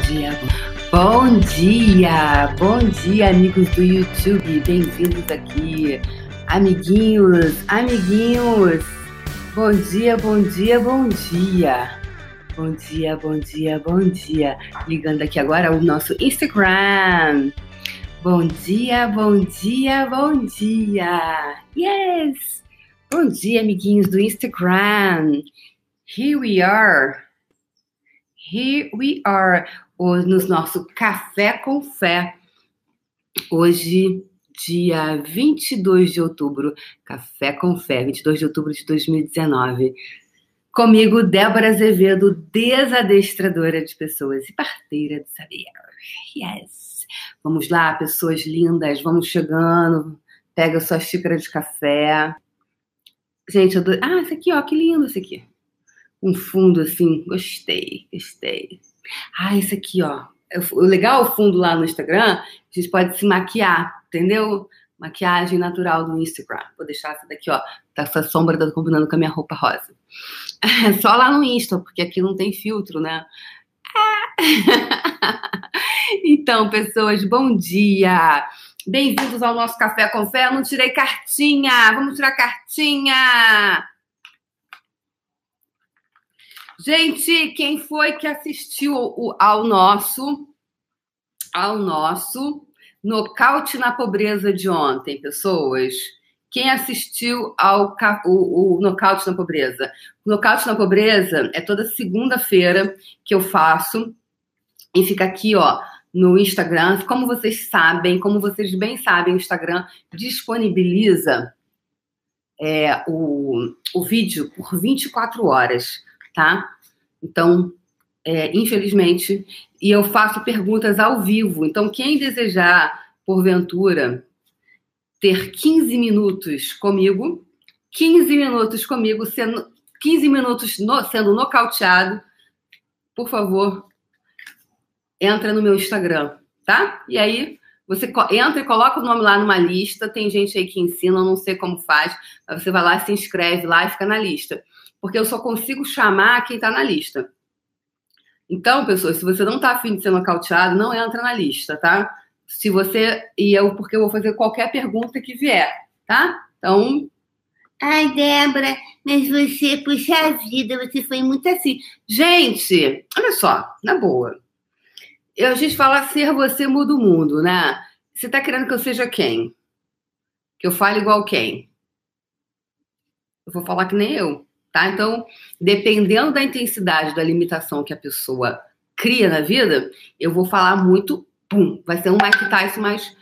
dia. Bom dia, bom dia, amigos do YouTube. Bem-vindos aqui, amiguinhos, amiguinhos. Bom dia, bom dia, bom dia. Bom dia, bom dia, bom dia. Ligando aqui agora o nosso Instagram. Bom dia, bom dia, bom dia. Yes! Bom dia, amiguinhos do Instagram. Here we are. Here we are. No nosso Café com Fé. Hoje, dia 22 de outubro. Café com Fé, 22 de outubro de 2019. Comigo, Débora Azevedo, desadestradora de pessoas e parteira de saber. Yes! Vamos lá, pessoas lindas, vamos chegando. Pega sua xícara de café. Gente, eu. Ah, esse aqui, ó, que lindo esse aqui um fundo assim. Gostei, gostei. Ah, isso aqui, ó. O legal o fundo lá no Instagram, a gente pode se maquiar, entendeu? Maquiagem natural do Instagram. Vou deixar essa daqui, ó. Tá essa sombra tá combinando com a minha roupa rosa. É só lá no Insta, porque aqui não tem filtro, né? então, pessoas, bom dia. Bem-vindos ao nosso Café com Fé. Eu não tirei cartinha. Vamos tirar cartinha. Gente, quem foi que assistiu ao nosso ao nosso nocaute na pobreza de ontem, pessoas? Quem assistiu ao o, o nocaute na pobreza? Nocaute na pobreza é toda segunda-feira que eu faço e fica aqui, ó, no Instagram. Como vocês sabem, como vocês bem sabem, o Instagram disponibiliza é, o, o vídeo por 24 horas tá? Então, é, infelizmente, e eu faço perguntas ao vivo. Então, quem desejar, porventura, ter 15 minutos comigo, 15 minutos comigo, sendo 15 minutos no, sendo nocauteado, por favor, entra no meu Instagram, tá? E aí você entra e coloca o nome lá numa lista. Tem gente aí que ensina, eu não sei como faz, mas você vai lá, se inscreve lá e fica na lista porque eu só consigo chamar quem está na lista. Então, pessoas, se você não está afim de ser nocauteado, não entra na lista, tá? Se você. E eu, porque eu vou fazer qualquer pergunta que vier, tá? Então. Ai, Débora, mas você, puxa vida, você foi muito assim. Gente, olha só, na boa. Eu, a gente fala ser você muda o mundo, né? Você tá querendo que eu seja quem? Que eu fale igual quem? Eu vou falar que nem eu. Tá? Então, dependendo da intensidade da limitação que a pessoa cria na vida, eu vou falar muito, pum, vai ser um Mike Tyson mais,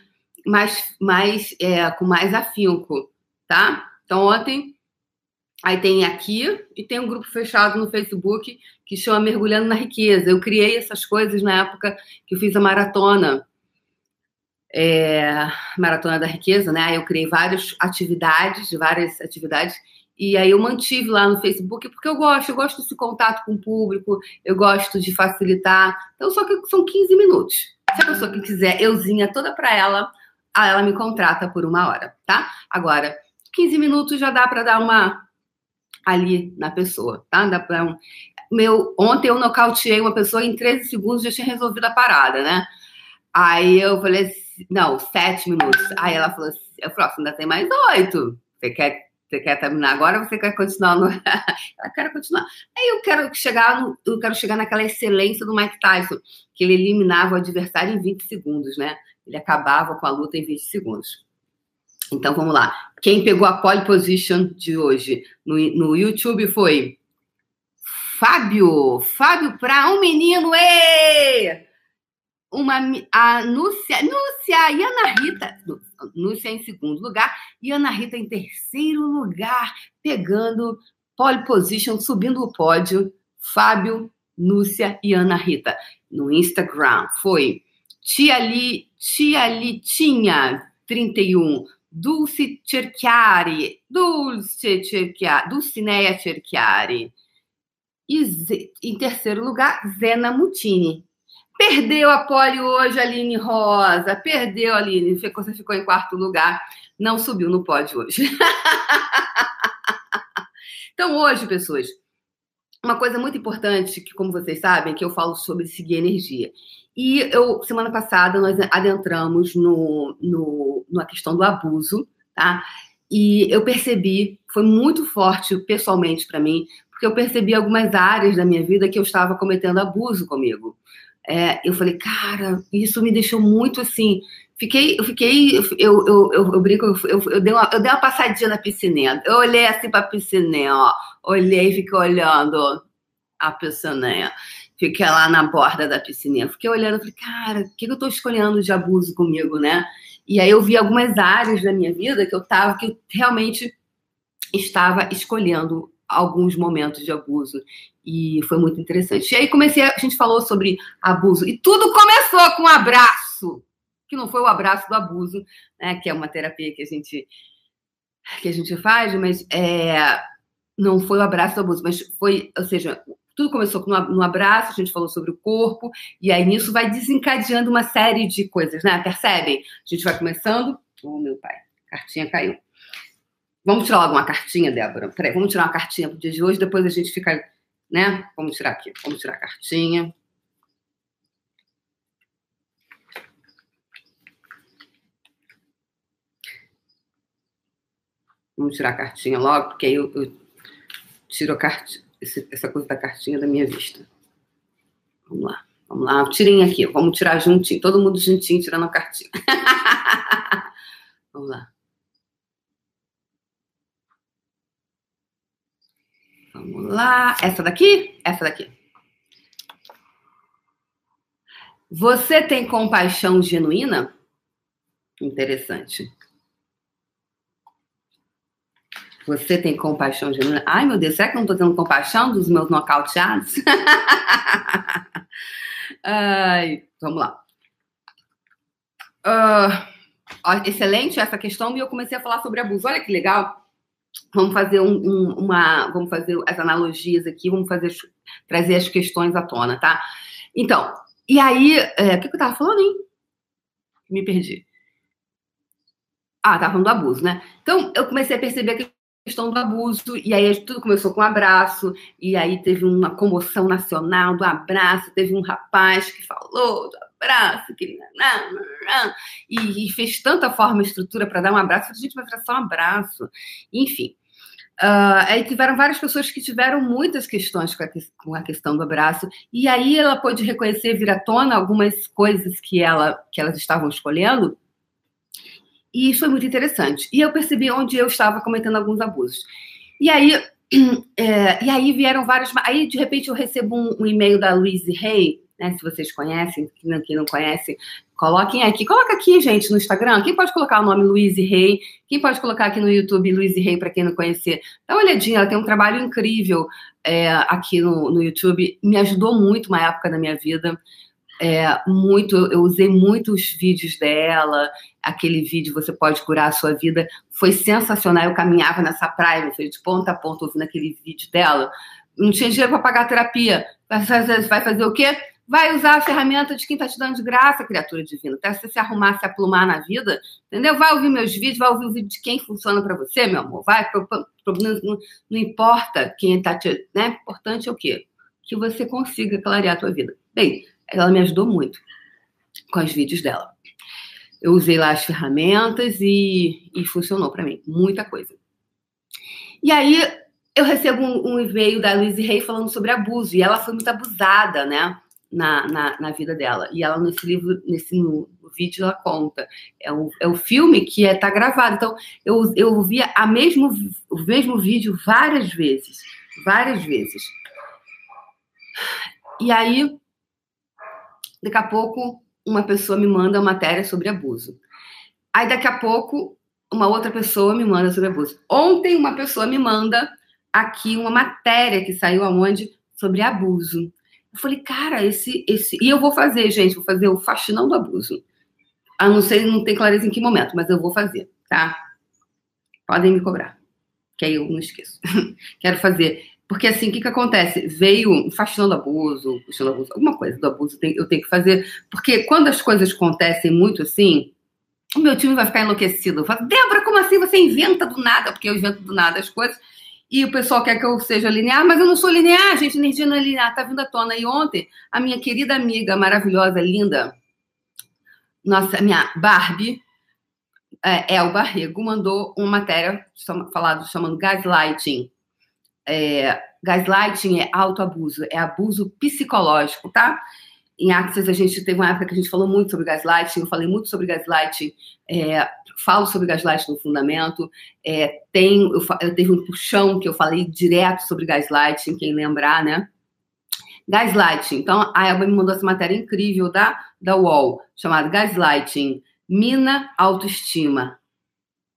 mais, mais é, com mais afinco, tá? Então, ontem, aí tem aqui e tem um grupo fechado no Facebook que chama Mergulhando na Riqueza. Eu criei essas coisas na época que eu fiz a maratona, é, Maratona da Riqueza, né? Eu criei várias atividades, várias atividades e aí eu mantive lá no Facebook, porque eu gosto, eu gosto desse contato com o público, eu gosto de facilitar. Então, só que são 15 minutos. Se a pessoa que quiser euzinha toda para ela, ela me contrata por uma hora, tá? Agora, 15 minutos já dá para dar uma ali na pessoa, tá? Dá para um... Meu, ontem eu nocauteei uma pessoa em 13 segundos já tinha resolvido a parada, né? Aí eu falei assim, não, 7 minutos. Aí ela falou assim, eu falei, ainda tem mais oito. Você quer você quer terminar agora ou você quer continuar no. eu quero continuar. Aí eu quero chegar no... eu quero chegar naquela excelência do Mike Tyson, que ele eliminava o adversário em 20 segundos, né? Ele acabava com a luta em 20 segundos. Então vamos lá. Quem pegou a pole position de hoje no, no YouTube foi Fábio. Fábio para um menino. Ê! uma a Núcia, Núcia Ana Rita, Núcia em segundo lugar e Ana Rita em terceiro lugar, pegando pole position, subindo o pódio, Fábio, Núcia e Ana Rita. No Instagram foi Tia, Li, Tia Litinha, 31, Dulce Cerchiari, Dulce Cerchiari, Dulcineia Cerchiari. E em terceiro lugar, Zena Mutini, Perdeu a pole hoje, Aline Rosa. Perdeu, Aline. Você ficou em quarto lugar. Não subiu no pódio hoje. então, hoje, pessoas, uma coisa muito importante, que, como vocês sabem, que eu falo sobre seguir energia. E eu, semana passada, nós adentramos no, no, na questão do abuso, tá? E eu percebi, foi muito forte pessoalmente para mim, porque eu percebi algumas áreas da minha vida que eu estava cometendo abuso comigo. É, eu falei, cara, isso me deixou muito assim. Fiquei, eu fiquei, eu, eu, eu, eu brinco, eu, eu, dei uma, eu dei uma passadinha na piscininha. Eu olhei assim para a piscininha, ó. Olhei e fiquei olhando a piscininha. Fiquei lá na borda da piscininha. Fiquei olhando, falei, cara, o que eu estou escolhendo de abuso comigo, né? E aí eu vi algumas áreas da minha vida que eu tava, que eu realmente estava escolhendo alguns momentos de abuso. E foi muito interessante. E aí comecei, a, a gente falou sobre abuso. E tudo começou com um abraço, que não foi o abraço do abuso, né? Que é uma terapia que a gente que a gente faz, mas é, não foi o abraço do abuso, mas foi, ou seja, tudo começou com um abraço, a gente falou sobre o corpo, e aí nisso vai desencadeando uma série de coisas, né? Percebem? A gente vai começando. Oh, meu pai, a cartinha caiu. Vamos tirar logo uma cartinha, Débora? Peraí, vamos tirar uma cartinha pro dia de hoje, depois a gente fica, né? Vamos tirar aqui, vamos tirar a cartinha. Vamos tirar a cartinha logo, porque aí eu, eu tiro a cartinha, essa coisa da cartinha da minha vista. Vamos lá, vamos lá, tirem aqui, vamos tirar juntinho, todo mundo juntinho tirando a cartinha. vamos lá. Vamos lá. Essa daqui? Essa daqui. Você tem compaixão genuína? Interessante. Você tem compaixão genuína? Ai, meu Deus, será que eu não estou tendo compaixão dos meus nocauteados? Ai, vamos lá. Uh, excelente essa questão e eu comecei a falar sobre abuso. Olha que legal. Vamos fazer um, um, uma, vamos fazer as analogias aqui, vamos fazer trazer as questões à tona, tá? Então, e aí, é, o que, eu tava falando, hein? Me perdi. Ah, tava falando do abuso, né? Então, eu comecei a perceber que questão do abuso, e aí tudo começou com um abraço, e aí teve uma comoção nacional do abraço, teve um rapaz que falou do abraço, que e, fez tanta forma e estrutura para dar um abraço, a gente vai fazer só um abraço, enfim. Uh, aí tiveram várias pessoas que tiveram muitas questões com a, com a, questão do abraço, e aí ela pôde reconhecer, vir à tona algumas coisas que, ela, que elas estavam escolhendo, e isso foi muito interessante. E eu percebi onde eu estava cometendo alguns abusos. E aí, é, e aí vieram vários. Aí, de repente, eu recebo um, um e-mail da Louise Hay, né? Se vocês conhecem, quem não, quem não conhece, coloquem aqui. Coloca aqui, gente, no Instagram. Quem pode colocar o nome Luiz Rei? Quem pode colocar aqui no YouTube Luiz Rei, para quem não conhecer? Dá uma olhadinha, ela tem um trabalho incrível é, aqui no, no YouTube. Me ajudou muito uma época da minha vida. É, muito, eu usei muitos vídeos dela, aquele vídeo Você Pode Curar a Sua Vida, foi sensacional. Eu caminhava nessa praia, de ponta a ponta, ouvindo aquele vídeo dela. Não tinha dinheiro para pagar a terapia. Vai fazer, vai fazer o quê? Vai usar a ferramenta de quem está te dando de graça, criatura divina. Até você se arrumar, se aplumar na vida, entendeu? Vai ouvir meus vídeos, vai ouvir o vídeo de quem funciona para você, meu amor. Vai, não, não importa quem está te. Né? importante é o quê? Que você consiga clarear a tua vida. Bem, ela me ajudou muito com os vídeos dela. Eu usei lá as ferramentas e, e funcionou para mim. Muita coisa. E aí, eu recebo um, um e-mail da Luiz Rey falando sobre abuso. E ela foi muito abusada, né? Na, na, na, vida dela. E ela, nesse livro, nesse no, vídeo, ela conta. É o, é o filme que está é, tá gravado. Então, eu, eu via a mesmo, o mesmo vídeo várias vezes. Várias vezes. E aí, daqui a pouco, uma pessoa me manda uma matéria sobre abuso. Aí, daqui a pouco, uma outra pessoa me manda sobre abuso. Ontem, uma pessoa me manda aqui uma matéria que saiu aonde sobre abuso. Eu falei, cara, esse, esse. E eu vou fazer, gente, vou fazer o faxinão do abuso. A não sei, não tem clareza em que momento, mas eu vou fazer, tá? Podem me cobrar. Que aí eu não esqueço. Quero fazer. Porque assim, o que, que acontece? Veio um faxinão do abuso, faxinão do abuso, alguma coisa do abuso eu tenho que fazer. Porque quando as coisas acontecem muito assim, o meu time vai ficar enlouquecido. Falo, Débora, como assim você inventa do nada? Porque eu invento do nada as coisas. E o pessoal quer que eu seja linear, mas eu não sou linear, gente. Energia não é linear, tá vindo à tona. E ontem, a minha querida amiga, maravilhosa, linda, nossa, minha Barbie, é, El Barrego, mandou uma matéria falado, chamando gaslighting. É, gaslighting é autoabuso, é abuso psicológico, tá? Em Axis, a gente teve uma época que a gente falou muito sobre gaslighting, eu falei muito sobre gaslighting, é, falo sobre gaslighting no fundamento, é, tem, eu, eu teve um puxão que eu falei direto sobre gaslighting, quem lembrar, né? Gaslighting. Então, a Elba me mandou essa matéria incrível da, da UOL, chamada Gaslighting, Mina Autoestima.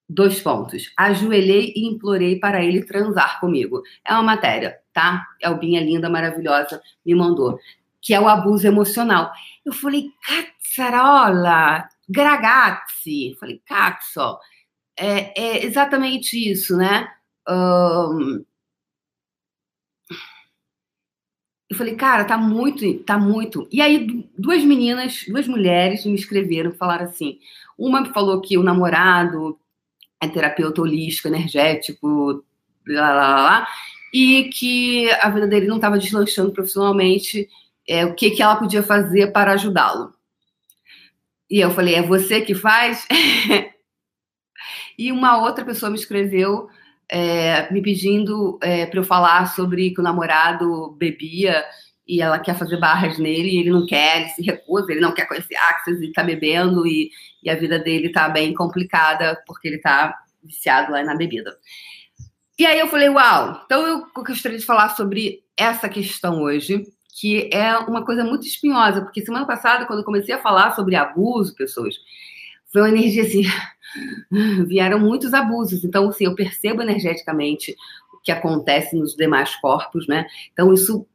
Dois pontos. Ajoelhei e implorei para ele transar comigo. É uma matéria, tá? Elbinha linda, maravilhosa, me mandou que é o abuso emocional. Eu falei, cazzarola, gragazzi. Falei, cazzo. É, é exatamente isso, né? Um... Eu falei, cara, tá muito, tá muito. E aí, duas meninas, duas mulheres me escreveram, falaram assim. Uma falou que o namorado é terapeuta holístico, energético, lá, lá, lá, e que a vida dele não estava deslanchando profissionalmente é, o que, que ela podia fazer para ajudá-lo. E eu falei, é você que faz? e uma outra pessoa me escreveu é, me pedindo é, para eu falar sobre que o namorado bebia e ela quer fazer barras nele e ele não quer, ele se recusa, ele não quer conhecer Axis e tá bebendo e, e a vida dele tá bem complicada porque ele tá viciado lá na bebida. E aí eu falei, uau, então eu gostaria de falar sobre essa questão hoje, que é uma coisa muito espinhosa, porque semana passada, quando eu comecei a falar sobre abuso, pessoas, foi uma energia assim, vieram muitos abusos. Então, assim, eu percebo energeticamente o que acontece nos demais corpos, né? Então, isso.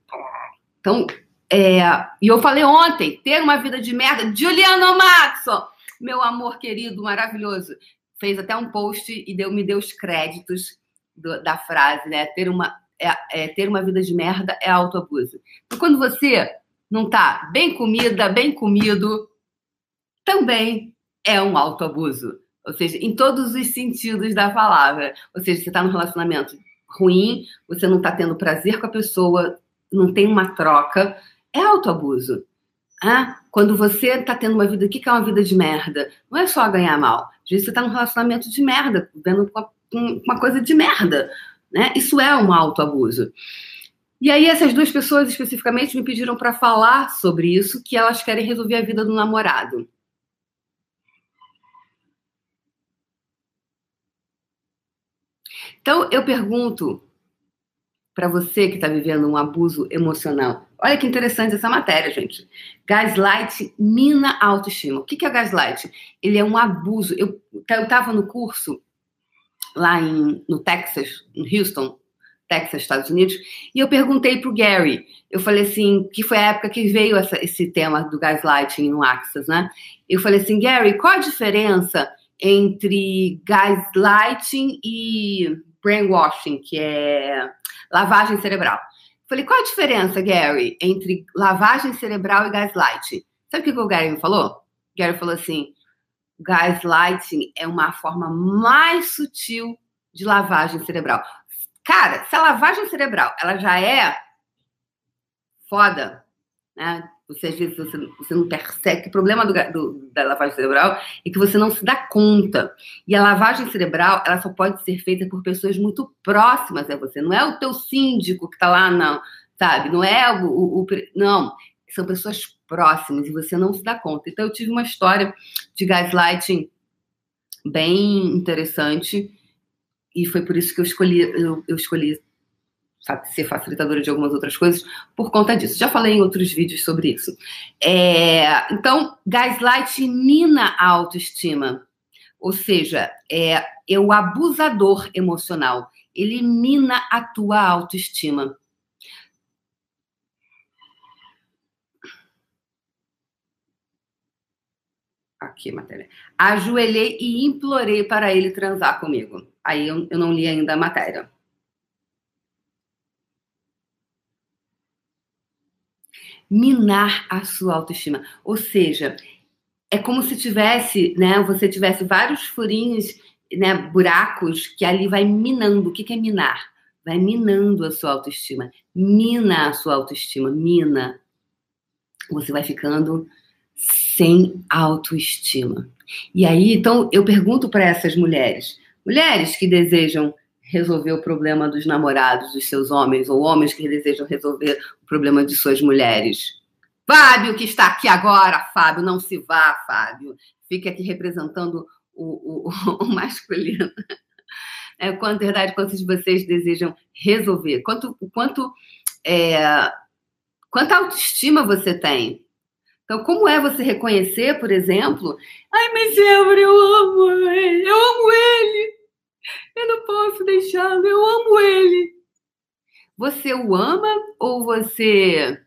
Então, é... e eu falei ontem, ter uma vida de merda. Juliano Maxon, meu amor querido, maravilhoso, fez até um post e deu, me deu os créditos do, da frase, né? Ter uma é, é, ter uma vida de merda é autoabuso. Então, quando você não está bem comida, bem comido, também é um autoabuso. Ou seja, em todos os sentidos da palavra. Ou seja, você está num relacionamento ruim, você não está tendo prazer com a pessoa, não tem uma troca, é autoabuso. Ah, quando você está tendo uma vida, o que é uma vida de merda? Não é só ganhar mal. Às vezes você está num relacionamento de merda, vendo uma coisa de merda. Né? Isso é um autoabuso. E aí essas duas pessoas especificamente me pediram para falar sobre isso, que elas querem resolver a vida do namorado. Então eu pergunto para você que está vivendo um abuso emocional. Olha que interessante essa matéria, gente. Gaslight mina a autoestima. O que é gaslight? Ele é um abuso. Eu estava no curso lá em, no Texas, em Houston, Texas, Estados Unidos, e eu perguntei para o Gary, eu falei assim, que foi a época que veio essa, esse tema do gaslighting no Axis, né? Eu falei assim, Gary, qual a diferença entre gaslighting e brainwashing, que é lavagem cerebral? Eu falei, qual a diferença, Gary, entre lavagem cerebral e gaslighting? Sabe o que o Gary me falou? O Gary falou assim, gaslighting é uma forma mais sutil de lavagem cerebral. Cara, se a lavagem cerebral ela já é foda, né? Você às vezes você, você não percebe que o problema do, do, da lavagem cerebral é que você não se dá conta. E a lavagem cerebral ela só pode ser feita por pessoas muito próximas a você. Não é o teu síndico que está lá, não, sabe? Não é o, o, o não são pessoas próximas e você não se dá conta. Então, eu tive uma história de gaslighting bem interessante e foi por isso que eu escolhi, eu, eu escolhi ser facilitadora de algumas outras coisas por conta disso. Já falei em outros vídeos sobre isso. É, então, gaslight mina a autoestima. Ou seja, é, é o abusador emocional. Ele mina a tua autoestima. Aqui, matéria. Ajoelhei e implorei para ele transar comigo. Aí eu, eu não li ainda a matéria. Minar a sua autoestima. Ou seja, é como se tivesse, né? Você tivesse vários furinhos, né? Buracos que ali vai minando. O que, que é minar? vai minando a sua autoestima. Mina a sua autoestima, mina. Você vai ficando sem autoestima. E aí, então, eu pergunto para essas mulheres, mulheres que desejam resolver o problema dos namorados dos seus homens, ou homens que desejam resolver o problema de suas mulheres. Fábio, que está aqui agora, Fábio, não se vá, Fábio. Fique aqui representando o, o, o masculino. É, quanto, verdade, quantos de vocês desejam resolver? Quanto, quanto, é, quanta autoestima você tem? Então, como é você reconhecer, por exemplo, ai, mas Débora, eu amo ele, eu amo ele, eu não posso deixá-lo, eu amo ele. Você o ama ou você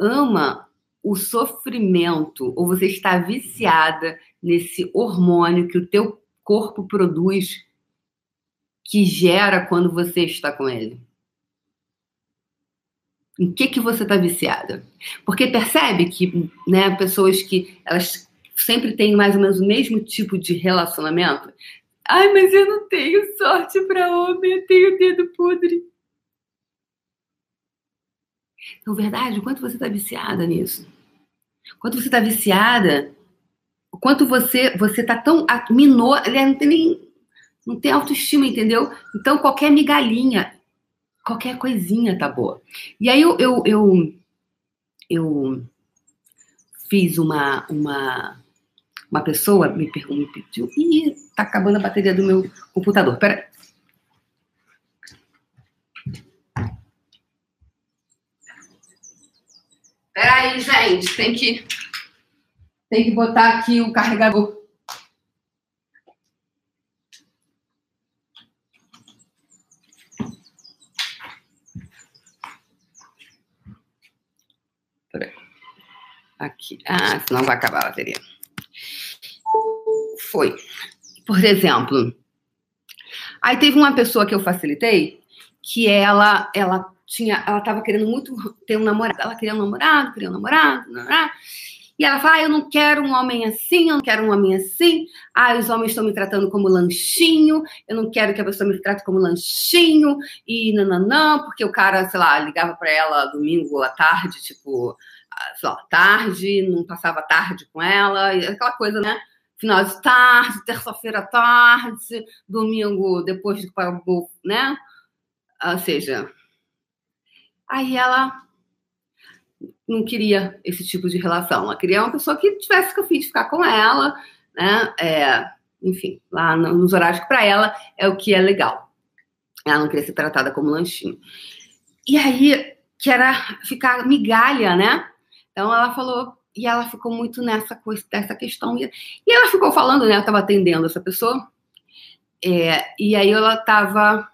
ama o sofrimento ou você está viciada nesse hormônio que o teu corpo produz que gera quando você está com ele? Em que que você está viciada? Porque percebe que, né, pessoas que elas sempre têm mais ou menos o mesmo tipo de relacionamento. Ai, mas eu não tenho sorte para homem, eu tenho dedo podre. Então, verdade, o quanto você está viciada nisso? Quanto você está viciada? O quanto você você está tão minou, não tem nem não tem autoestima, entendeu? Então qualquer migalhinha, qualquer coisinha tá boa. E aí eu eu, eu, eu fiz uma uma uma pessoa me, me pediu e tá acabando a bateria do meu computador. Pera Peraí, gente, tem que, tem que botar aqui o carregador. Peraí. Aqui. Ah, senão vai acabar a bateria. Foi. Por exemplo, aí teve uma pessoa que eu facilitei que ela, ela tinha, ela estava querendo muito ter um namorado. Ela queria um namorado, queria um namorado, namorado. E ela fala: ah, eu não quero um homem assim, eu não quero um homem assim. Ah, os homens estão me tratando como lanchinho, eu não quero que a pessoa me trate como lanchinho. E não, porque o cara, sei lá, ligava para ela domingo à tarde, tipo, sei lá, tarde, não passava tarde com ela, aquela coisa, né? Final de tarde, terça-feira à tarde, domingo depois de né? Ou seja, Aí ela não queria esse tipo de relação. Ela queria uma pessoa que tivesse que de ficar com ela, né? É, enfim, lá nos horários que para ela é o que é legal. Ela não queria ser tratada como lanchinho. E aí, que era ficar migalha, né? Então ela falou, e ela ficou muito nessa coisa, dessa questão. E, ela ficou falando, né? Eu estava atendendo essa pessoa. É, e aí ela estava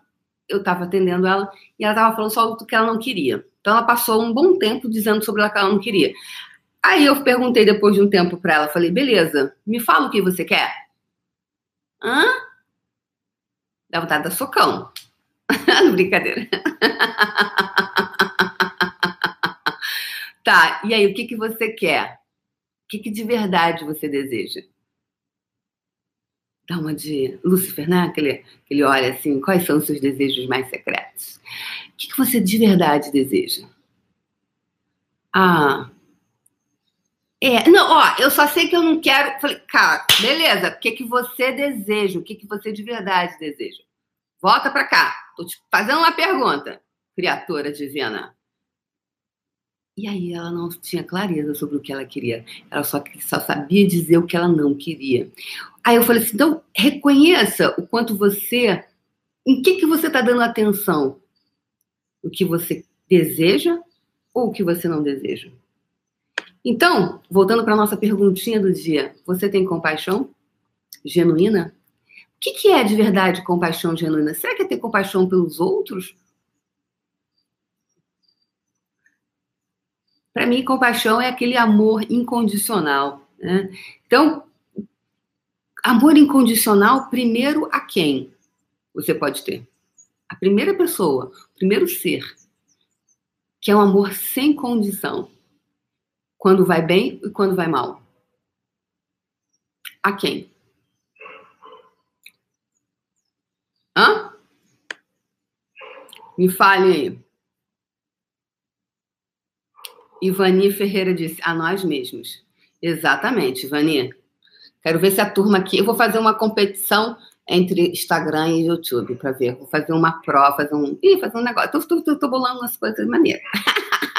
eu estava atendendo ela e ela estava falando só do que ela não queria. Então ela passou um bom tempo dizendo sobre o que ela não queria. Aí eu perguntei depois de um tempo para ela, falei, beleza, me fala o que você quer. Hã? Dá vontade da socão. Brincadeira. tá, e aí, o que, que você quer? O que, que de verdade você deseja? dá uma de Lúcifer, né? Que ele, ele olha assim, quais são os seus desejos mais secretos? O que, que você de verdade deseja? Ah, é, não, ó, eu só sei que eu não quero. Falei, cara, beleza, o que, que você deseja? O que, que você de verdade deseja? Volta pra cá, tô te fazendo uma pergunta, criatura divina. E aí ela não tinha clareza sobre o que ela queria. Ela só, só sabia dizer o que ela não queria. Aí eu falei assim, então reconheça o quanto você, em que que você está dando atenção, o que você deseja ou o que você não deseja. Então, voltando para a nossa perguntinha do dia, você tem compaixão genuína? O que, que é de verdade compaixão genuína? Será que é ter compaixão pelos outros? Para mim, compaixão é aquele amor incondicional. Né? Então, Amor incondicional, primeiro a quem você pode ter? A primeira pessoa, o primeiro ser, que é um amor sem condição. Quando vai bem e quando vai mal. A quem? Hã? Me fale aí. Ivani Ferreira disse, a nós mesmos. Exatamente, Ivani. Quero ver se a turma aqui. Eu vou fazer uma competição entre Instagram e YouTube para ver. Vou fazer uma prova, fazer um. Ih, fazer um negócio. Tô, tô, tô, tô bolando umas coisas maneiras.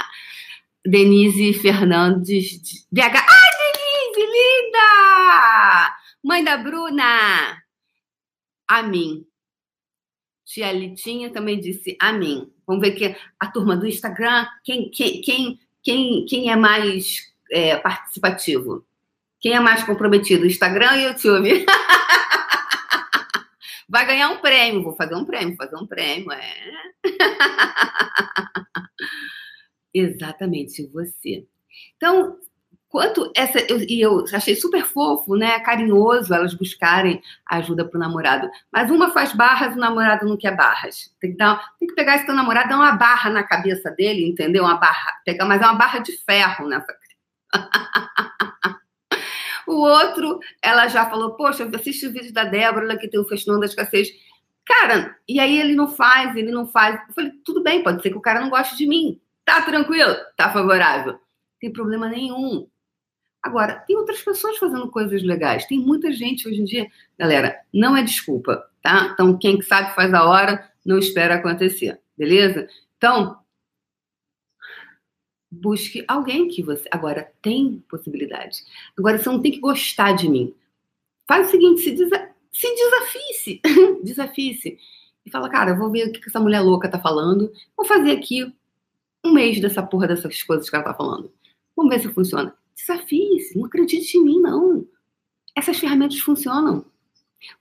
Denise Fernandes. De... BH. Ai, Denise, linda! Mãe da Bruna. A mim. Tia Litinha também disse a mim. Vamos ver que a turma do Instagram, quem, quem, quem, quem, quem é mais é, participativo? Quem é mais comprometido? Instagram e YouTube? Vai ganhar um prêmio. Vou fazer um prêmio, fazer um prêmio. É. Exatamente, você. Então, quanto essa. E eu achei super fofo, né? Carinhoso elas buscarem ajuda pro namorado. Mas uma faz barras, o namorado não quer barras. Tem que, dar, tem que pegar esse teu namorado, dar uma barra na cabeça dele, entendeu? Uma barra. Pegar, mas é uma barra de ferro nessa. o outro, ela já falou, poxa, assiste o vídeo da Débora, que tem o Festão da Escassez. Cara, e aí ele não faz, ele não faz. Eu falei, tudo bem, pode ser que o cara não goste de mim. Tá tranquilo? Tá favorável? Não tem problema nenhum. Agora, tem outras pessoas fazendo coisas legais. Tem muita gente hoje em dia. Galera, não é desculpa, tá? Então, quem sabe faz a hora, não espera acontecer, beleza? Então, busque alguém que você. Agora, tem possibilidade. Agora, você não tem que gostar de mim. Faz o seguinte: se, desa... se desafie-se. desafie-se. E fala, cara, vou ver o que essa mulher louca tá falando. Vou fazer aqui um mês dessa porra dessas coisas que ela tá falando. Vamos ver se funciona. Desafie-se, não acredite em mim, não. Essas ferramentas funcionam.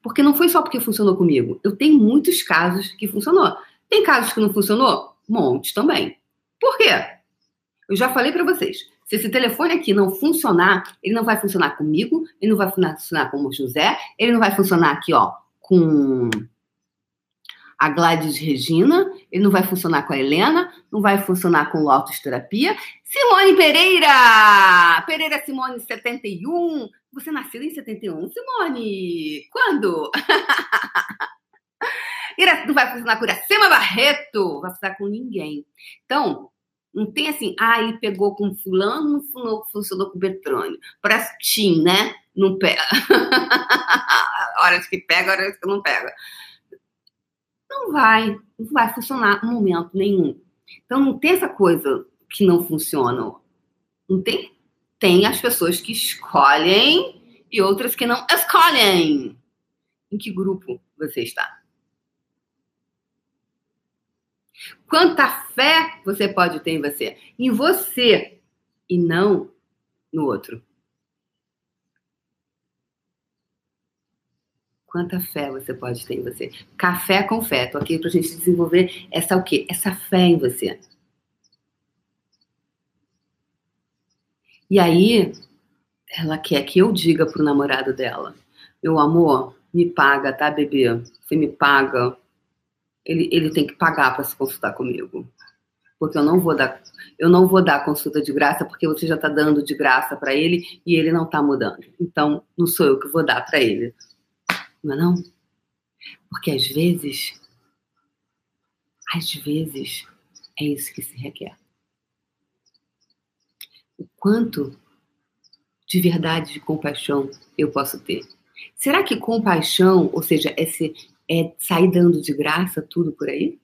Porque não foi só porque funcionou comigo. Eu tenho muitos casos que funcionou. Tem casos que não funcionou? Montes também. Por quê? Eu já falei para vocês. Se esse telefone aqui não funcionar, ele não vai funcionar comigo, ele não vai funcionar com o José, ele não vai funcionar aqui, ó, com a Gladys Regina, ele não vai funcionar com a Helena, não vai funcionar com o Lotus Terapia. Simone Pereira! Pereira Simone 71. Você nasceu em 71, Simone? Quando? não vai funcionar com Iracema Barreto, vai funcionar com ninguém. Então, não tem assim, ah, ele pegou com fulano, funcionou, funcionou com Betrônio. Parece Tim, né? Não pega. horas que pega, horas que não pega não vai, não vai funcionar em momento nenhum. Então não tem essa coisa que não funciona. Não tem? Tem as pessoas que escolhem e outras que não escolhem. Em que grupo você está? Quanta fé você pode ter em você? Em você e não no outro. Quanta fé você pode ter em você. Café com fé. Tô aqui pra gente desenvolver essa o quê? Essa fé em você. E aí, ela quer que eu diga pro namorado dela: Meu amor, me paga, tá, bebê? Você me paga. Ele, ele tem que pagar para se consultar comigo. Porque eu não vou dar, eu não vou dar consulta de graça porque você já tá dando de graça para ele e ele não tá mudando. Então, não sou eu que vou dar para ele. Não é não? Porque às vezes, às vezes, é isso que se requer. O quanto de verdade, de compaixão eu posso ter? Será que compaixão, ou seja, esse, é sair dando de graça tudo por aí?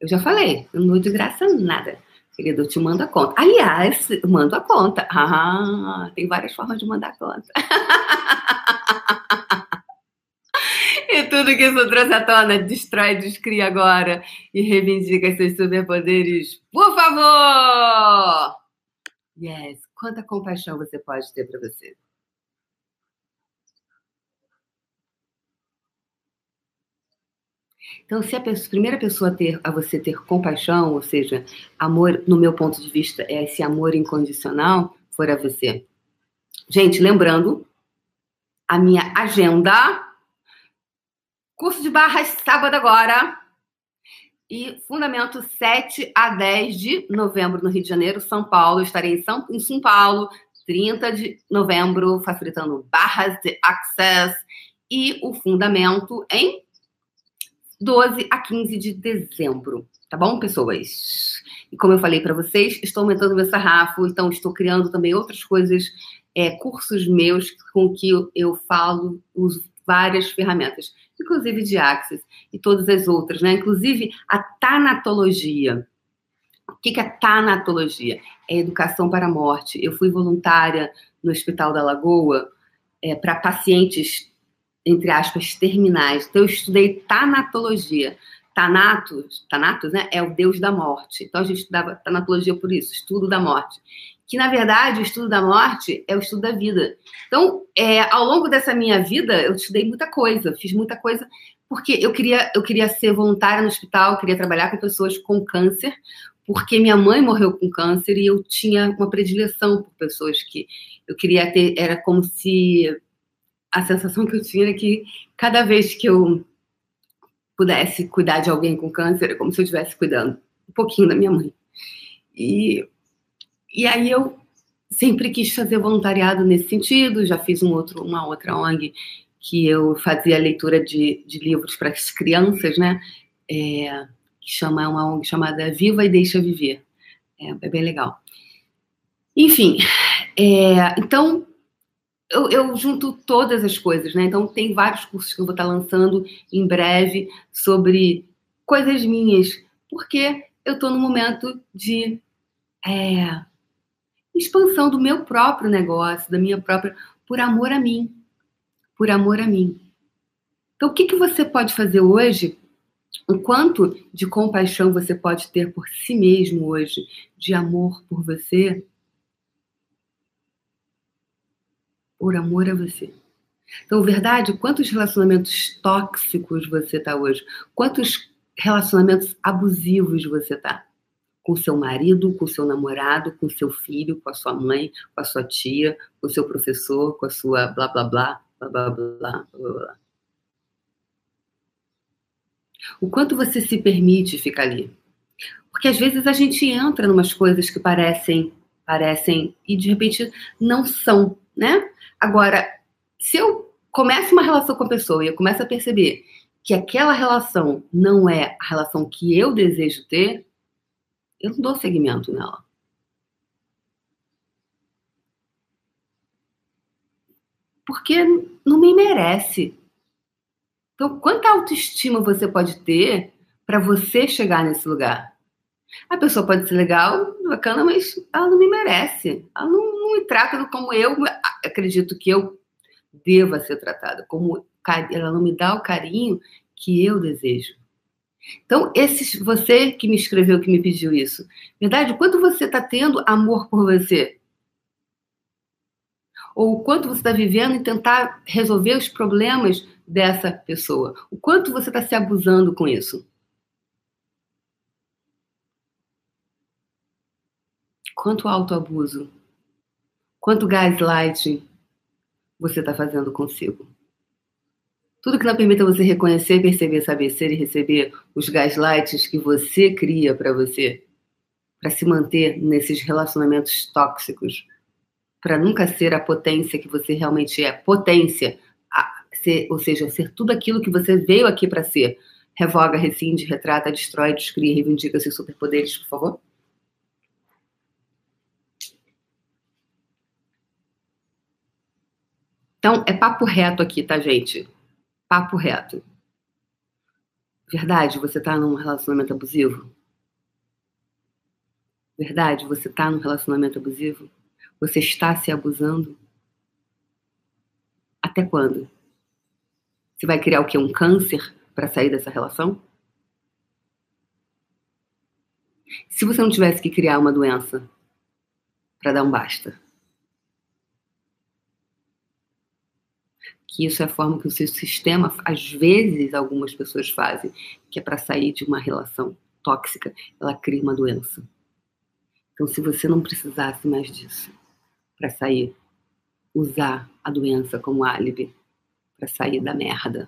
Eu já falei, eu não dou de graça nada. Querido, eu te mando a conta. Aliás, mando a conta. Ah, tem várias formas de mandar a conta. tudo que isso trouxe à tona, destrói, descria agora e reivindica seus superpoderes, por favor! Yes, quanta compaixão você pode ter para você. Então, se a, pessoa, primeira pessoa ter, a você ter compaixão, ou seja, amor, no meu ponto de vista, é esse amor incondicional, for a você. Gente, lembrando, a minha agenda, curso de barras sábado agora, e Fundamento 7 a 10 de novembro no Rio de Janeiro, São Paulo. Estarei em São, em São Paulo, 30 de novembro, facilitando barras de access e o Fundamento em 12 a 15 de dezembro. Tá bom, pessoas? E como eu falei para vocês, estou aumentando meu sarrafo, então estou criando também outras coisas, é, cursos meus com que eu, eu falo, uso várias ferramentas, inclusive de Axis e todas as outras, né? Inclusive a tanatologia. O que é tanatologia? É educação para a morte. Eu fui voluntária no Hospital da Lagoa é, para pacientes, entre aspas, terminais. Então, eu estudei tanatologia. Tanatos, Tanatos, né, é o deus da morte. Então, a gente estudava tanatologia por isso, estudo da morte. Que, na verdade, o estudo da morte é o estudo da vida. Então, é, ao longo dessa minha vida, eu estudei muita coisa, fiz muita coisa, porque eu queria, eu queria ser voluntária no hospital, queria trabalhar com pessoas com câncer, porque minha mãe morreu com câncer e eu tinha uma predileção por pessoas que eu queria ter. Era como se a sensação que eu tinha era que cada vez que eu pudesse cuidar de alguém com câncer, era como se eu estivesse cuidando um pouquinho da minha mãe. E, e aí eu sempre quis fazer voluntariado nesse sentido, já fiz um outro, uma outra ONG que eu fazia leitura de, de livros para as crianças, né? É, que chama é uma ONG chamada Viva e Deixa Viver. É, é bem legal. Enfim, é, então eu, eu, junto todas as coisas, né? Então tem vários cursos que eu vou estar lançando em breve sobre coisas minhas, porque eu estou no momento de é, expansão do meu próprio negócio, da minha própria, por amor a mim, por amor a mim. Então, o que, que você pode fazer hoje o quanto de compaixão você pode ter por si mesmo hoje, de amor por você, por amor a você. Então, verdade, quantos relacionamentos tóxicos você está hoje? Quantos relacionamentos abusivos você está? Com seu marido, com seu namorado, com seu filho, com a sua mãe, com a sua tia, com o seu professor, com a sua blá blá blá, blá blá blá, blá blá. O quanto você se permite ficar ali. Porque às vezes a gente entra em umas coisas que parecem, parecem e de repente não são, né? Agora, se eu começo uma relação com a pessoa e eu começo a perceber que aquela relação não é a relação que eu desejo ter, eu não dou seguimento nela. Porque não me merece. Então, quanta autoestima você pode ter para você chegar nesse lugar? A pessoa pode ser legal, bacana, mas ela não me merece. Ela não, não me trata como eu acredito que eu deva ser tratada, como ela não me dá o carinho que eu desejo. Então, esse, você que me escreveu, que me pediu isso, verdade? Quanto você está tendo amor por você? Ou o quanto você está vivendo em tentar resolver os problemas dessa pessoa? O quanto você está se abusando com isso? Quanto autoabuso? Quanto gaslight você está fazendo consigo? Tudo que não permita você reconhecer, perceber, saber ser e receber os gaslights que você cria para você, para se manter nesses relacionamentos tóxicos, para nunca ser a potência que você realmente é. Potência ser, ou seja, ser tudo aquilo que você veio aqui para ser. Revoga, rescinde, retrata, destrói, descria, reivindica seus superpoderes, por favor. Então, é papo reto aqui, tá, gente? Papo reto. Verdade, você tá num relacionamento abusivo? Verdade, você tá num relacionamento abusivo? Você está se abusando? Até quando? Você vai criar o quê? Um câncer para sair dessa relação? Se você não tivesse que criar uma doença para dar um basta. Que isso é a forma que o seu sistema, às vezes, algumas pessoas fazem, que é para sair de uma relação tóxica, ela cria uma doença. Então, se você não precisasse mais disso para sair, usar a doença como álibi, para sair da merda,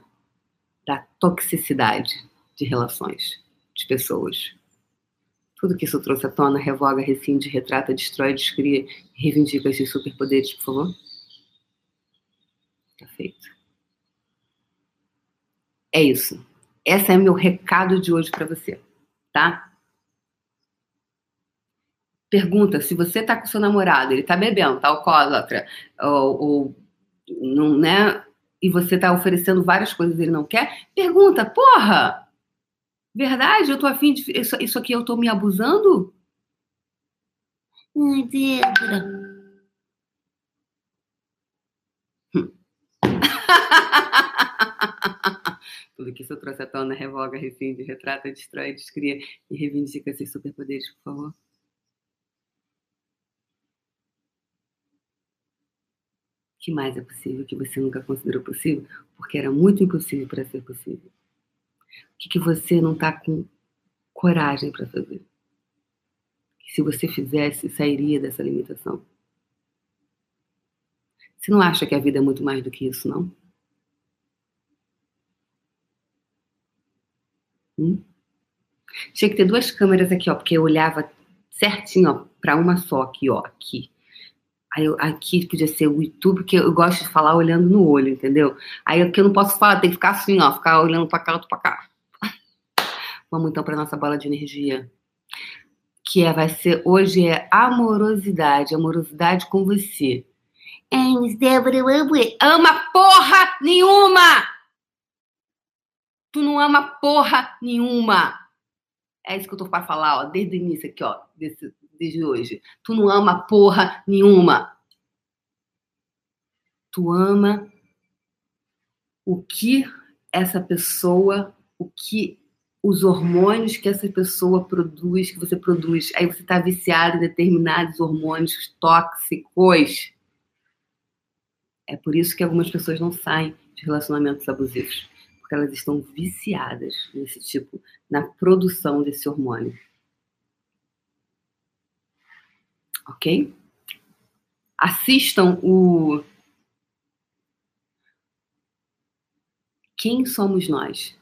da toxicidade de relações, de pessoas. Tudo que isso trouxe à tona, revoga, rescinde, retrata, destrói, descria, reivindica esses superpoderes, por favor. Tá feito. É isso. Esse é meu recado de hoje para você, tá? Pergunta se você tá com seu namorado, ele tá bebendo, tá alcoólatra, ou, ou não, né? E você tá oferecendo várias coisas e ele não quer, pergunta, porra! Verdade? Eu tô afim de. Isso, isso aqui eu tô me abusando? Ai, Débora. Tudo que isso trouxe à tona, revoga, rescinde, retrata, destrói, descria e reivindica seus superpoderes, por favor. Que mais é possível que você nunca considerou possível? Porque era muito impossível para ser possível. O que, que você não está com coragem para fazer? Que se você fizesse, sairia dessa limitação. Você não acha que a vida é muito mais do que isso, não? Hum? Tinha que ter duas câmeras aqui, ó, porque eu olhava certinho, ó, para uma só aqui, ó, aqui. Aí eu, aqui podia ser o YouTube, porque eu gosto de falar olhando no olho, entendeu? Aí aqui eu não posso falar, tem que ficar assim, ó, ficar olhando para cá, outro para cá. Vamos então para nossa bola de energia. Que é, vai ser hoje é amorosidade, amorosidade com você. Ai, Débora, eu amo. Ama porra nenhuma! Tu não ama porra nenhuma. É isso que eu tô para falar, ó, desde o início aqui, ó, desse, desde hoje. Tu não ama porra nenhuma. Tu ama o que essa pessoa, o que os hormônios que essa pessoa produz, que você produz. Aí você está viciado em determinados hormônios tóxicos. É por isso que algumas pessoas não saem de relacionamentos abusivos porque elas estão viciadas nesse tipo, na produção desse hormônio. Ok? Assistam o. Quem somos nós?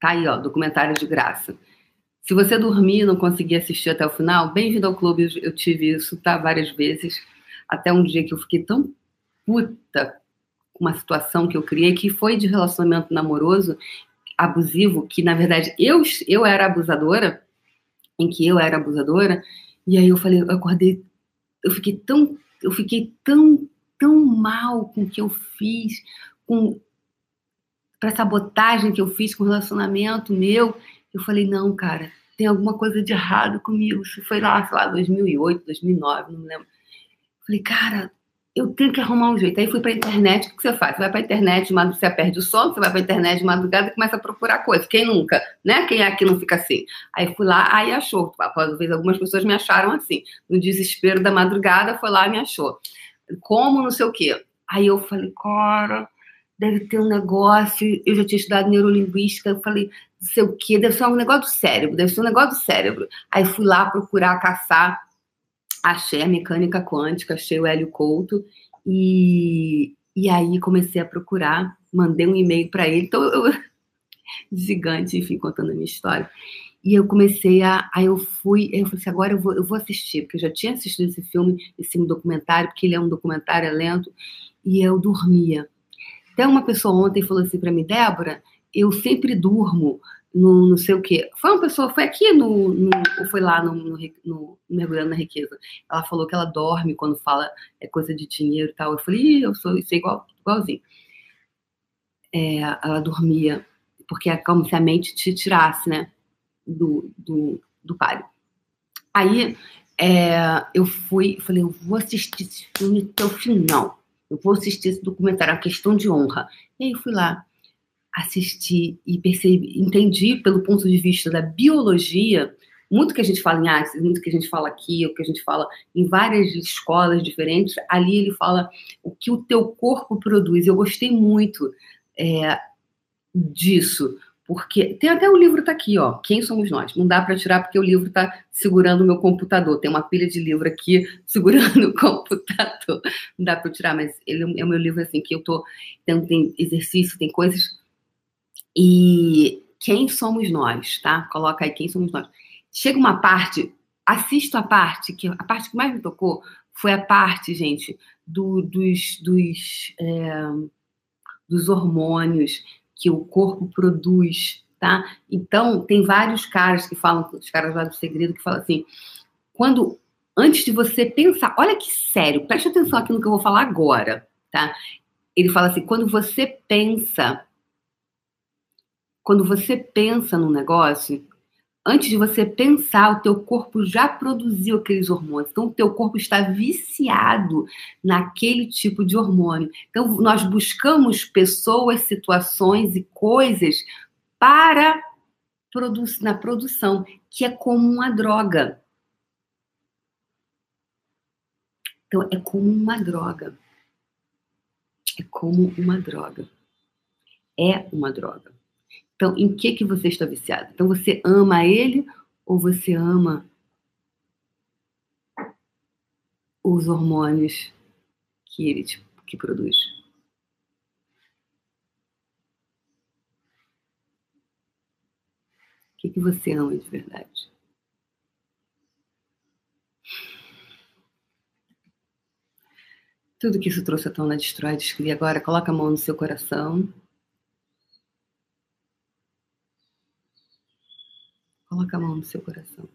Tá aí, ó, documentário de graça. Se você dormir e não conseguir assistir até o final, bem-vindo ao clube. Eu tive isso tá, várias vezes. Até um dia que eu fiquei tão puta uma situação que eu criei que foi de relacionamento namoroso abusivo, que na verdade eu, eu era abusadora, em que eu era abusadora, e aí eu falei, eu acordei, eu fiquei tão, eu fiquei tão, tão mal com o que eu fiz, com para sabotagem que eu fiz com o relacionamento meu, eu falei, não, cara, tem alguma coisa de errado comigo. Isso foi lá, sei lá, 2008, 2009, não me lembro. Falei, cara, eu tenho que arrumar um jeito. Aí fui para a internet, o que você faz? Você vai para a internet, você perde o sono, você vai para a internet de madrugada e começa a procurar coisas. Quem nunca, né? Quem é que não fica assim? Aí fui lá, aí achou. Vezes algumas pessoas me acharam assim. No desespero da madrugada, foi lá e me achou. Como, não sei o quê. Aí eu falei, cara, deve ter um negócio. Eu já tinha estudado neurolinguística, eu falei, não sei o quê, deve ser um negócio do cérebro, deve ser um negócio do cérebro. Aí fui lá procurar, caçar achei a mecânica quântica, achei o Hélio Couto e, e aí comecei a procurar, mandei um e-mail para ele, então eu, gigante, enfim, contando a minha história. E eu comecei a. Aí eu fui, eu falei assim: agora eu vou, eu vou assistir, porque eu já tinha assistido esse filme, esse documentário, porque ele é um documentário, é lento, e eu dormia. Até uma pessoa ontem falou assim para mim: Débora, eu sempre durmo no não sei o quê. Foi uma pessoa, foi aqui no, no ou foi lá no, no, no, Mergulhando na Riqueza. Ela falou que ela dorme quando fala é coisa de dinheiro e tal. Eu falei, eu sou isso é igual, igualzinho. É, ela dormia, porque é como se a mente te tirasse, né, do, do, do páreo. Aí é, eu fui, falei, eu vou assistir esse filme até o final. Eu vou assistir esse documentário, a questão de honra. E aí fui lá assisti e percebi, entendi pelo ponto de vista da biologia, muito que a gente fala em artes, muito que a gente fala aqui, o que a gente fala em várias escolas diferentes, ali ele fala o que o teu corpo produz. Eu gostei muito é, disso, porque tem até o livro tá aqui, ó. Quem somos nós? Não dá para tirar porque o livro tá segurando o meu computador. Tem uma pilha de livro aqui segurando o computador. Não dá para tirar, mas ele é o meu livro assim que eu tô tem exercício, tem coisas e quem somos nós, tá? Coloca aí quem somos nós. Chega uma parte, assisto a parte, que a parte que mais me tocou foi a parte, gente, do, dos, dos, é, dos hormônios que o corpo produz tá? Então, tem vários caras que falam, os caras lá do segredo, que falam assim, quando, antes de você pensar, olha que sério, preste atenção aqui no que eu vou falar agora, tá? Ele fala assim, quando você pensa, quando você pensa num negócio, antes de você pensar, o teu corpo já produziu aqueles hormônios. Então, o teu corpo está viciado naquele tipo de hormônio. Então, nós buscamos pessoas, situações e coisas para produ na produção, que é como uma droga. Então, é como uma droga. É como uma droga. É uma droga. Então, em que que você está viciado? Então, você ama ele ou você ama os hormônios que ele te, que produz? O que, que você ama de verdade? Tudo que isso trouxe à tona destrói, descreve agora. Coloca a mão no seu coração. Coloca a mão no seu coração.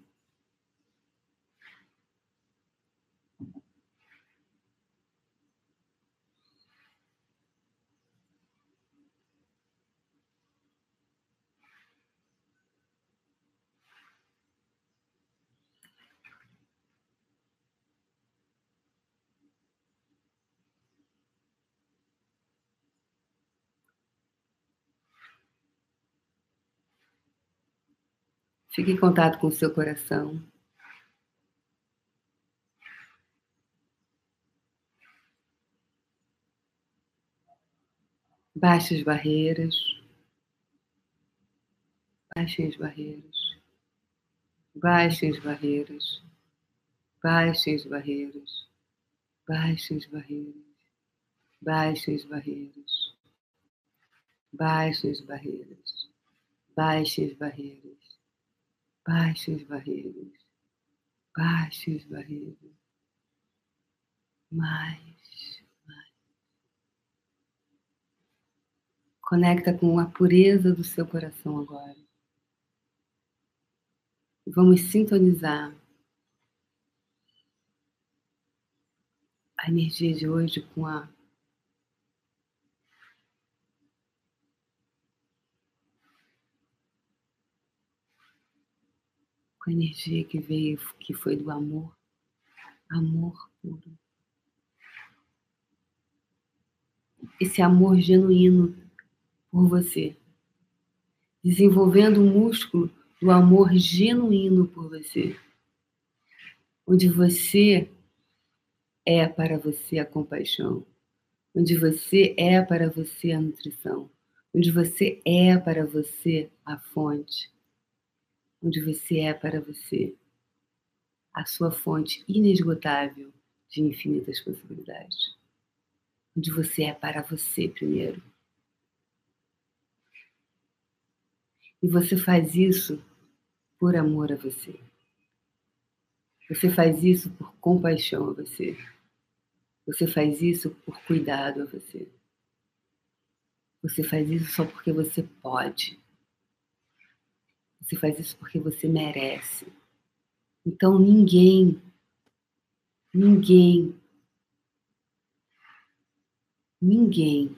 Fique em contato com o seu coração. Baixe as barreiras. Baixem as barreiras. Baixem as barreiras. Baixem as barreiras. Baixem as barreiras. Baixem as barreiras. Baixem as barreiras. Baixem as barreiras. Baixe as barreiras. Baixe as barreiras. Mais, mais. Conecta com a pureza do seu coração agora. Vamos sintonizar a energia de hoje com a energia que veio, que foi do amor, amor puro. Esse amor genuíno por você, desenvolvendo o músculo do amor genuíno por você, onde você é para você a compaixão, onde você é para você a nutrição, onde você é para você a fonte, onde você é para você, a sua fonte inesgotável de infinitas possibilidades. Onde você é para você primeiro. E você faz isso por amor a você. Você faz isso por compaixão a você. Você faz isso por cuidado a você. Você faz isso só porque você pode. Você faz isso porque você merece. Então ninguém, ninguém, ninguém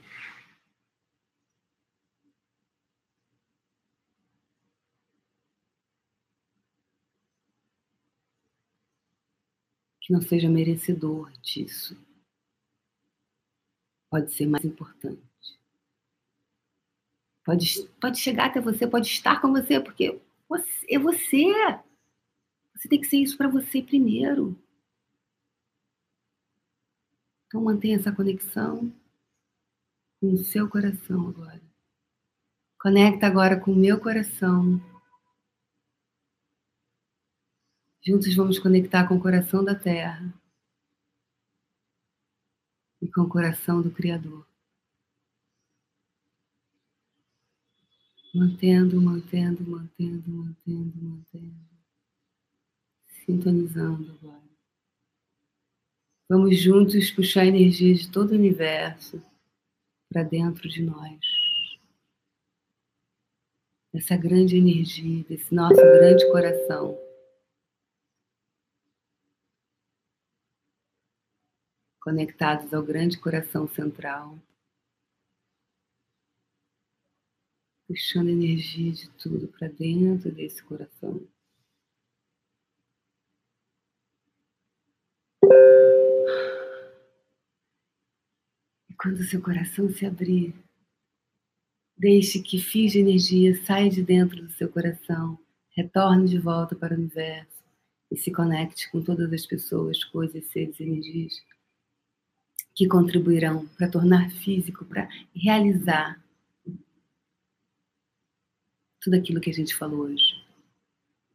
que não seja merecedor disso pode ser mais importante. Pode, pode chegar até você, pode estar com você, porque você, é você. Você tem que ser isso para você primeiro. Então mantenha essa conexão com o seu coração agora. Conecta agora com o meu coração. Juntos vamos conectar com o coração da Terra e com o coração do Criador. Mantendo, mantendo, mantendo, mantendo, mantendo. Sintonizando agora. Vamos juntos puxar a energia de todo o universo para dentro de nós. dessa grande energia, desse nosso grande coração. Conectados ao grande coração central. Puxando energia de tudo para dentro desse coração. E quando seu coração se abrir, Deixe que fios de energia saia de dentro do seu coração, retorne de volta para o universo e se conecte com todas as pessoas, coisas, seres e energias que contribuirão para tornar físico, para realizar tudo aquilo que a gente falou hoje.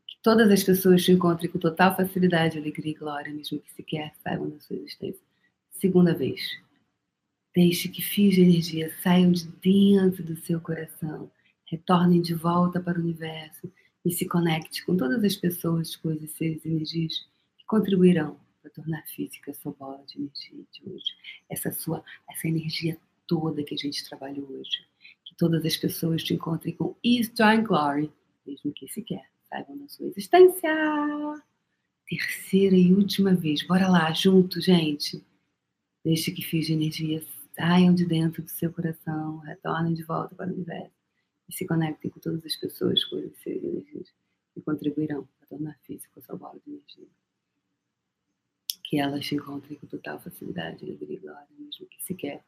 Que todas as pessoas te encontrem com total facilidade, alegria e glória, mesmo que sequer saibam da sua existência. Segunda vez. Deixe que fios de energia saiam de dentro do seu coração, retornem de volta para o universo e se conecte com todas as pessoas, coisas, seres e energias que contribuirão para tornar física a sua bola de energia de hoje. Essa sua, essa energia toda que a gente trabalhou hoje. Todas as pessoas te encontrem com Eastern Glory, mesmo que sequer saibam da sua existência. Terceira e última vez. Bora lá, junto, gente. Deixe que fios de energia saiam de dentro do seu coração, retornem de volta para o universo e se conectem com todas as pessoas, coisas, e energias que contribuirão para tornar físico a sua bola de energia. Que elas te encontrem com total facilidade, alegria e glória, mesmo que sequer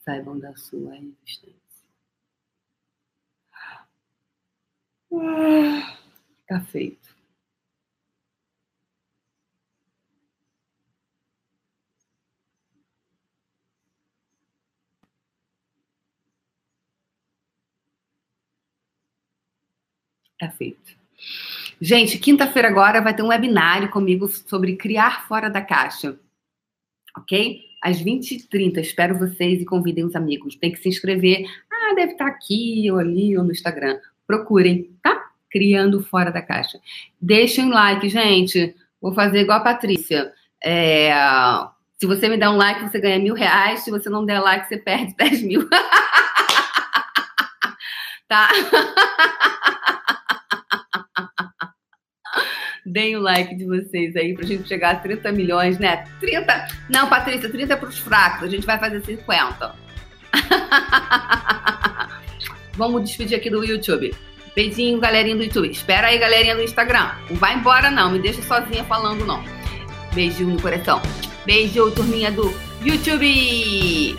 saibam da sua existência. Tá feito. Tá feito. Gente, quinta-feira agora vai ter um webinário comigo sobre criar fora da caixa. Ok? Às 20h30. Espero vocês e convidem os amigos. Tem que se inscrever. Ah, deve estar aqui ou ali ou no Instagram. Procurem, tá? Criando fora da caixa. Deixem um like, gente. Vou fazer igual a Patrícia. É... Se você me der um like, você ganha mil reais. Se você não der like, você perde 10 mil. tá? Deem o like de vocês aí pra gente chegar a 30 milhões, né? 30. Não, Patrícia, 30 é pros fracos. A gente vai fazer 50. Vamos despedir aqui do YouTube. Beijinho, galerinha do YouTube. Espera aí, galerinha do Instagram. Não vai embora, não. Me deixa sozinha falando, não. Beijinho no coração. Beijo, turminha do YouTube.